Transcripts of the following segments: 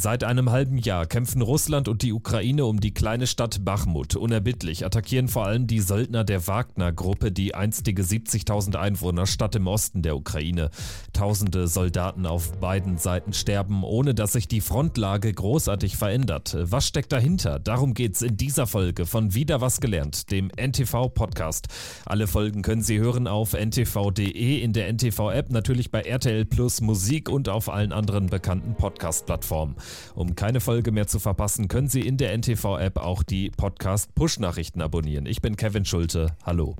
Seit einem halben Jahr kämpfen Russland und die Ukraine um die kleine Stadt Bachmut. Unerbittlich attackieren vor allem die Söldner der Wagner-Gruppe die einstige 70.000 Einwohner-Stadt im Osten der Ukraine. Tausende Soldaten auf beiden Seiten sterben, ohne dass sich die Frontlage großartig verändert. Was steckt dahinter? Darum geht's in dieser Folge von Wieder was gelernt, dem NTV-Podcast. Alle Folgen können Sie hören auf ntv.de, in der NTV-App, natürlich bei RTL Plus Musik und auf allen anderen bekannten Podcast-Plattformen. Um keine Folge mehr zu verpassen, können Sie in der NTV-App auch die Podcast-Push-Nachrichten abonnieren. Ich bin Kevin Schulte. Hallo.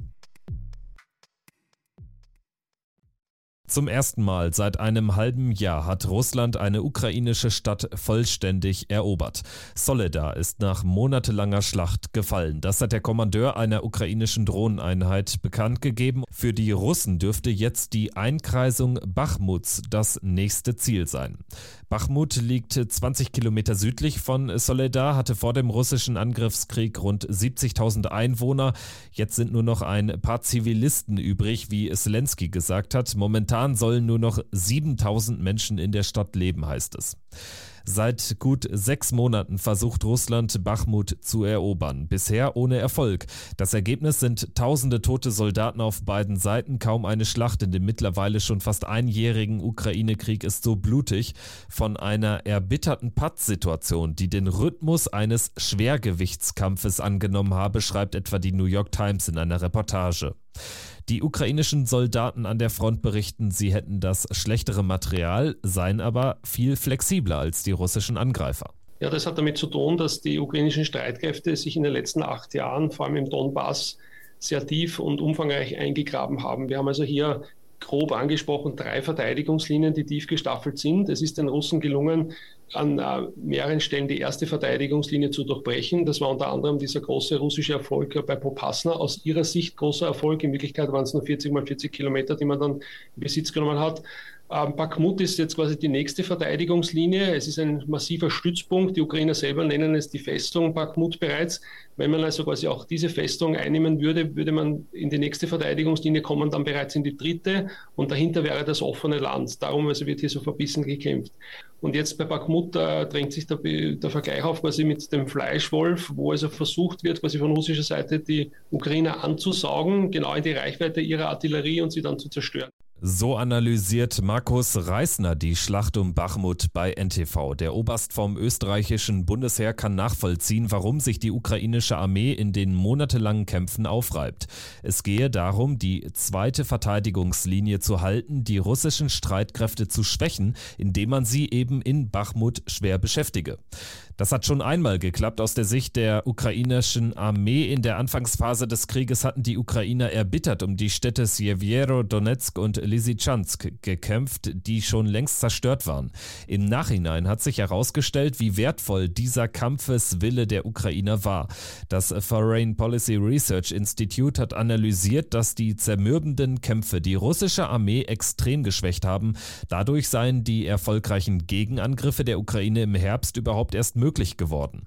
Zum ersten Mal seit einem halben Jahr hat Russland eine ukrainische Stadt vollständig erobert. Soledar ist nach monatelanger Schlacht gefallen. Das hat der Kommandeur einer ukrainischen Drohneneinheit bekannt gegeben. Für die Russen dürfte jetzt die Einkreisung Bachmuts das nächste Ziel sein. Bachmut liegt 20 Kilometer südlich von Soledar, hatte vor dem russischen Angriffskrieg rund 70.000 Einwohner. Jetzt sind nur noch ein paar Zivilisten übrig, wie Zelensky gesagt hat. Momentan sollen nur noch 7000 Menschen in der Stadt leben, heißt es. Seit gut sechs Monaten versucht Russland Bachmut zu erobern. Bisher ohne Erfolg. Das Ergebnis sind tausende tote Soldaten auf beiden Seiten. Kaum eine Schlacht in dem mittlerweile schon fast einjährigen Ukraine-Krieg ist so blutig. Von einer erbitterten Pattsituation, die den Rhythmus eines Schwergewichtskampfes angenommen habe, schreibt etwa die New York Times in einer Reportage. Die ukrainischen Soldaten an der Front berichten, sie hätten das schlechtere Material, seien aber viel flexibler als die russischen Angreifer. Ja, das hat damit zu tun, dass die ukrainischen Streitkräfte sich in den letzten acht Jahren, vor allem im Donbass, sehr tief und umfangreich eingegraben haben. Wir haben also hier grob angesprochen drei Verteidigungslinien, die tief gestaffelt sind. Es ist den Russen gelungen, an äh, mehreren Stellen die erste Verteidigungslinie zu durchbrechen. Das war unter anderem dieser große russische Erfolg bei Popasna. Aus ihrer Sicht großer Erfolg. In Wirklichkeit waren es nur 40 mal 40 Kilometer, die man dann in Besitz genommen hat. Ähm, Bakhmut ist jetzt quasi die nächste Verteidigungslinie. Es ist ein massiver Stützpunkt. Die Ukrainer selber nennen es die Festung Bakhmut bereits. Wenn man also quasi auch diese Festung einnehmen würde, würde man in die nächste Verteidigungslinie kommen, dann bereits in die dritte und dahinter wäre das offene Land. Darum also wird hier so verbissen gekämpft. Und jetzt bei Bakhmut äh, drängt sich der, der, Vergleich auf quasi mit dem Fleischwolf, wo also versucht wird, quasi von russischer Seite die Ukrainer anzusaugen, genau in die Reichweite ihrer Artillerie und sie dann zu zerstören. So analysiert Markus Reisner die Schlacht um Bachmut bei NTV. Der Oberst vom österreichischen Bundesheer kann nachvollziehen, warum sich die ukrainische Armee in den monatelangen Kämpfen aufreibt. Es gehe darum, die zweite Verteidigungslinie zu halten, die russischen Streitkräfte zu schwächen, indem man sie eben in Bachmut schwer beschäftige. Das hat schon einmal geklappt aus der Sicht der ukrainischen Armee. In der Anfangsphase des Krieges hatten die Ukrainer erbittert um die Städte Sjewiero, Donetsk und Lysychansk gekämpft, die schon längst zerstört waren. Im Nachhinein hat sich herausgestellt, wie wertvoll dieser Kampfeswille der Ukrainer war. Das Foreign Policy Research Institute hat analysiert, dass die zermürbenden Kämpfe die russische Armee extrem geschwächt haben. Dadurch seien die erfolgreichen Gegenangriffe der Ukraine im Herbst überhaupt erst möglich möglich geworden.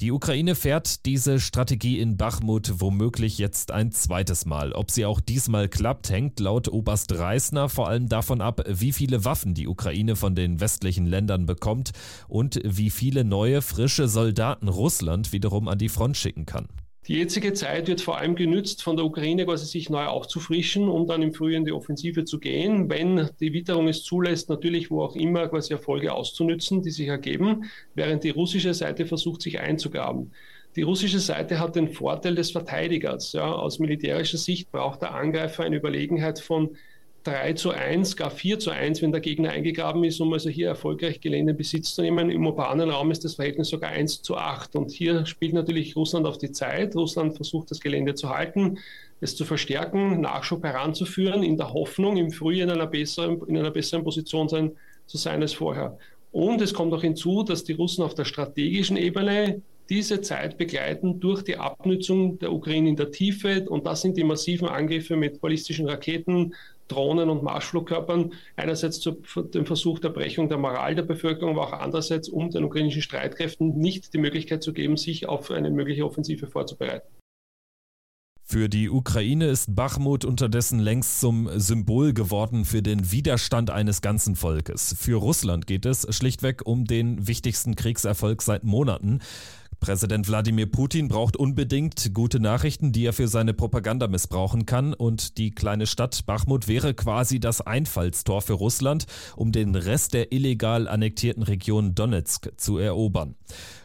Die Ukraine fährt diese Strategie in Bachmut womöglich jetzt ein zweites Mal. Ob sie auch diesmal klappt, hängt laut Oberst Reisner vor allem davon ab, wie viele Waffen die Ukraine von den westlichen Ländern bekommt und wie viele neue, frische Soldaten Russland wiederum an die Front schicken kann. Die jetzige Zeit wird vor allem genützt, von der Ukraine quasi sich neu aufzufrischen, um dann im Frühjahr in die Offensive zu gehen, wenn die Witterung es zulässt, natürlich wo auch immer quasi Erfolge auszunützen, die sich ergeben, während die russische Seite versucht, sich einzugraben. Die russische Seite hat den Vorteil des Verteidigers. Ja. Aus militärischer Sicht braucht der Angreifer eine Überlegenheit von 3 zu 1, gar 4 zu 1, wenn der Gegner eingegraben ist, um also hier erfolgreich Gelände in Besitz zu nehmen. Im urbanen Raum ist das Verhältnis sogar 1 zu 8. Und hier spielt natürlich Russland auf die Zeit. Russland versucht, das Gelände zu halten, es zu verstärken, Nachschub heranzuführen, in der Hoffnung, im Frühjahr in einer besseren, in einer besseren Position sein, zu sein als vorher. Und es kommt auch hinzu, dass die Russen auf der strategischen Ebene diese Zeit begleiten durch die Abnützung der Ukraine in der Tiefe. Und das sind die massiven Angriffe mit ballistischen Raketen, Drohnen und Marschflugkörpern. Einerseits zu dem Versuch der Brechung der Moral der Bevölkerung, aber auch andererseits, um den ukrainischen Streitkräften nicht die Möglichkeit zu geben, sich auf eine mögliche Offensive vorzubereiten. Für die Ukraine ist Bachmut unterdessen längst zum Symbol geworden für den Widerstand eines ganzen Volkes. Für Russland geht es schlichtweg um den wichtigsten Kriegserfolg seit Monaten. Präsident Wladimir Putin braucht unbedingt gute Nachrichten, die er für seine Propaganda missbrauchen kann. Und die kleine Stadt Bachmut wäre quasi das Einfallstor für Russland, um den Rest der illegal annektierten Region Donetsk zu erobern.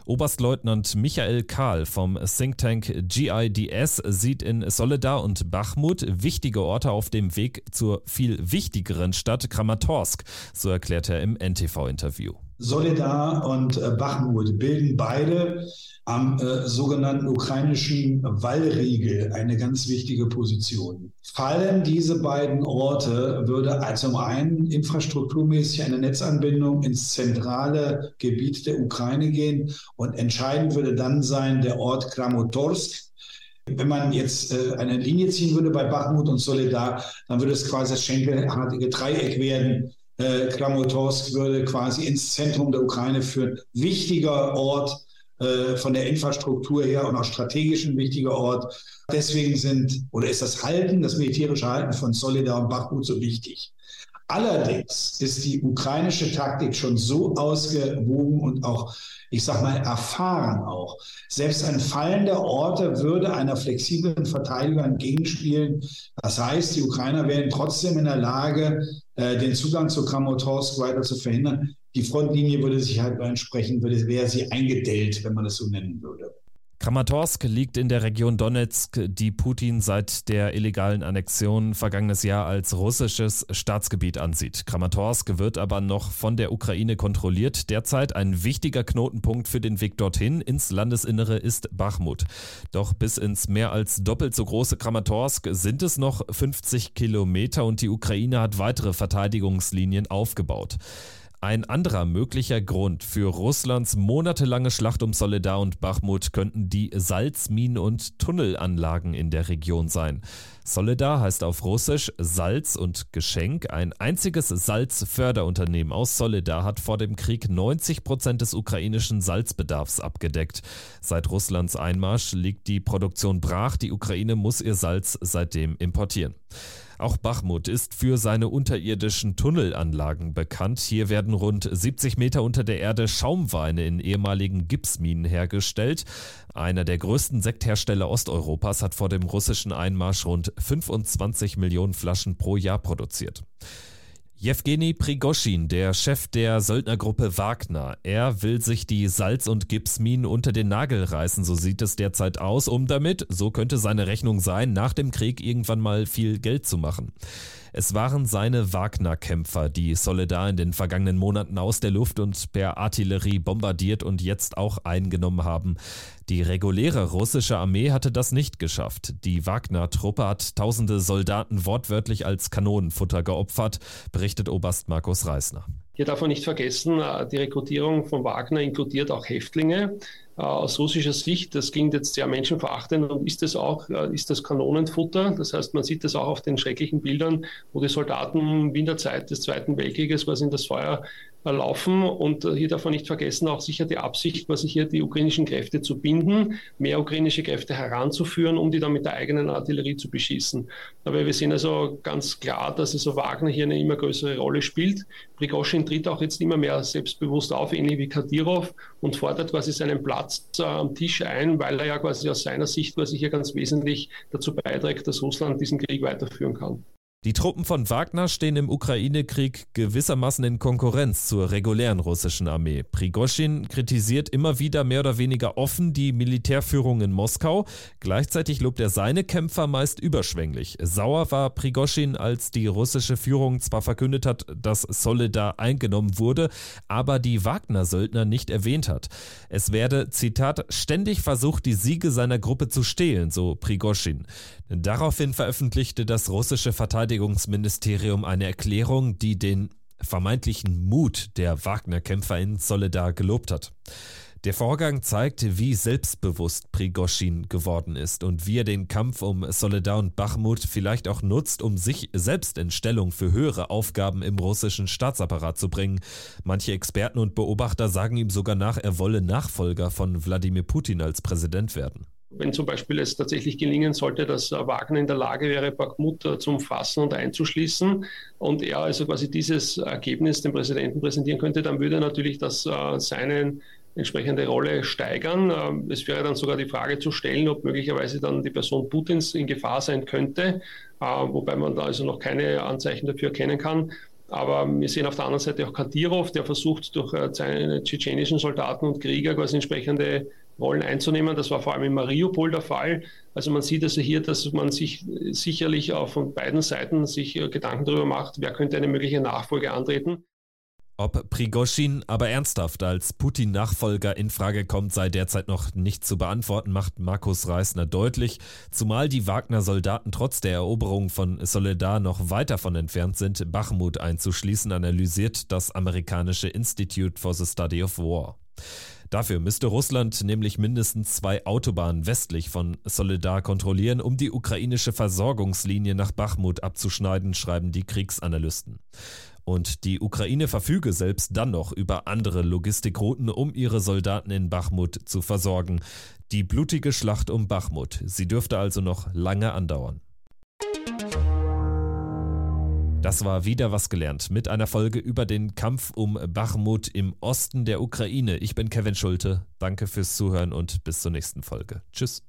Oberstleutnant Michael Kahl vom Think Tank GIDS sieht in Soledar und Bachmut wichtige Orte auf dem Weg zur viel wichtigeren Stadt Kramatorsk, so erklärt er im NTV-Interview. Soledar und äh, Bachmut bilden beide am äh, sogenannten ukrainischen Wallriegel eine ganz wichtige Position. Fallen diese beiden Orte, würde zum einen infrastrukturmäßig eine Netzanbindung ins zentrale Gebiet der Ukraine gehen und entscheidend würde dann sein der Ort Kramatorsk, wenn man jetzt äh, eine Linie ziehen würde bei Bachmut und Soledar, dann würde es quasi das schenkelartige Dreieck werden. Äh, Kramatorsk würde quasi ins Zentrum der Ukraine führen. Wichtiger Ort äh, von der Infrastruktur her und auch strategisch ein wichtiger Ort. Deswegen sind oder ist das Halten, das militärische Halten von Solidar und Bachmut so wichtig. Allerdings ist die ukrainische Taktik schon so ausgewogen und auch, ich sag mal, erfahren auch. Selbst ein Fallen der Orte würde einer flexiblen Verteidigung entgegenspielen. Das heißt, die Ukrainer wären trotzdem in der Lage, äh, den Zugang zu Kramatorsk weiter zu verhindern die Frontlinie würde sich halt entsprechend, würde, wäre sie eingedellt, wenn man es so nennen würde. Kramatorsk liegt in der Region Donetsk, die Putin seit der illegalen Annexion vergangenes Jahr als russisches Staatsgebiet ansieht. Kramatorsk wird aber noch von der Ukraine kontrolliert. Derzeit ein wichtiger Knotenpunkt für den Weg dorthin ins Landesinnere ist Bachmut. Doch bis ins mehr als doppelt so große Kramatorsk sind es noch 50 Kilometer und die Ukraine hat weitere Verteidigungslinien aufgebaut. Ein anderer möglicher Grund für Russlands monatelange Schlacht um Soledar und Bachmut könnten die Salzminen- und Tunnelanlagen in der Region sein. Soledar heißt auf Russisch Salz und Geschenk. Ein einziges Salzförderunternehmen aus Soledar hat vor dem Krieg 90 Prozent des ukrainischen Salzbedarfs abgedeckt. Seit Russlands Einmarsch liegt die Produktion brach. Die Ukraine muss ihr Salz seitdem importieren. Auch Bachmut ist für seine unterirdischen Tunnelanlagen bekannt. Hier werden rund 70 Meter unter der Erde Schaumweine in ehemaligen Gipsminen hergestellt. Einer der größten Sekthersteller Osteuropas hat vor dem russischen Einmarsch rund 25 Millionen Flaschen pro Jahr produziert. Jewgeni Prigoschin, der Chef der Söldnergruppe Wagner, er will sich die Salz- und Gipsminen unter den Nagel reißen, so sieht es derzeit aus, um damit, so könnte seine Rechnung sein, nach dem Krieg irgendwann mal viel Geld zu machen. Es waren seine Wagner-Kämpfer, die Soledar in den vergangenen Monaten aus der Luft und per Artillerie bombardiert und jetzt auch eingenommen haben. Die reguläre russische Armee hatte das nicht geschafft. Die Wagner-Truppe hat tausende Soldaten wortwörtlich als Kanonenfutter geopfert, berichtet Oberst Markus Reisner. Hier darf man nicht vergessen, äh, die Rekrutierung von Wagner inkludiert auch Häftlinge. Äh, aus russischer Sicht, das klingt jetzt sehr menschenverachtend und ist es auch, äh, ist das Kanonenfutter. Das heißt, man sieht das auch auf den schrecklichen Bildern, wo die Soldaten in der Zeit des Zweiten Weltkrieges quasi in das Feuer laufen. Und hier darf man nicht vergessen, auch sicher die Absicht, quasi hier die ukrainischen Kräfte zu binden, mehr ukrainische Kräfte heranzuführen, um die dann mit der eigenen Artillerie zu beschießen. Aber wir sehen also ganz klar, dass also Wagner hier eine immer größere Rolle spielt. Prigoschin tritt auch jetzt immer mehr selbstbewusst auf, ähnlich wie Kadyrov, und fordert quasi seinen Platz äh, am Tisch ein, weil er ja quasi aus seiner Sicht quasi hier ganz wesentlich dazu beiträgt, dass Russland diesen Krieg weiterführen kann. Die Truppen von Wagner stehen im Ukraine-Krieg gewissermaßen in Konkurrenz zur regulären russischen Armee. Prigoschin kritisiert immer wieder mehr oder weniger offen die Militärführung in Moskau. Gleichzeitig lobt er seine Kämpfer meist überschwänglich. Sauer war Prigoschin, als die russische Führung zwar verkündet hat, dass Soledar eingenommen wurde, aber die Wagner-Söldner nicht erwähnt hat. Es werde, Zitat, ständig versucht, die Siege seiner Gruppe zu stehlen, so Prigoschin. Daraufhin veröffentlichte das russische Verteidigungsministerium eine Erklärung, die den vermeintlichen Mut der Wagner-Kämpfer in Soledar gelobt hat. Der Vorgang zeigt, wie selbstbewusst Prigoschin geworden ist und wie er den Kampf um Soledar und Bachmut vielleicht auch nutzt, um sich selbst in Stellung für höhere Aufgaben im russischen Staatsapparat zu bringen. Manche Experten und Beobachter sagen ihm sogar nach, er wolle Nachfolger von Wladimir Putin als Präsident werden. Wenn zum Beispiel es tatsächlich gelingen sollte, dass Wagner in der Lage wäre, Bakhmut zu umfassen und einzuschließen und er also quasi dieses Ergebnis dem Präsidenten präsentieren könnte, dann würde natürlich das äh, seinen entsprechende Rolle steigern. Ähm, es wäre dann sogar die Frage zu stellen, ob möglicherweise dann die Person Putins in Gefahr sein könnte, äh, wobei man da also noch keine Anzeichen dafür erkennen kann. Aber wir sehen auf der anderen Seite auch Kadyrov, der versucht, durch äh, seine tschetschenischen Soldaten und Krieger quasi entsprechende Rollen einzunehmen. Das war vor allem in Mariupol der Fall. Also man sieht also hier, dass man sich sicherlich auch von beiden Seiten sich äh, Gedanken darüber macht, wer könnte eine mögliche Nachfolge antreten. Ob Prigoschin aber ernsthaft als Putin-Nachfolger in Frage kommt, sei derzeit noch nicht zu beantworten, macht Markus Reisner deutlich. Zumal die Wagner-Soldaten trotz der Eroberung von Soledar noch weit davon entfernt sind, Bachmut einzuschließen, analysiert das amerikanische Institute for the Study of War. Dafür müsste Russland nämlich mindestens zwei Autobahnen westlich von Soledar kontrollieren, um die ukrainische Versorgungslinie nach Bachmut abzuschneiden, schreiben die Kriegsanalysten. Und die Ukraine verfüge selbst dann noch über andere Logistikrouten, um ihre Soldaten in Bachmut zu versorgen. Die blutige Schlacht um Bachmut, sie dürfte also noch lange andauern. Das war wieder was gelernt mit einer Folge über den Kampf um Bachmut im Osten der Ukraine. Ich bin Kevin Schulte. Danke fürs Zuhören und bis zur nächsten Folge. Tschüss.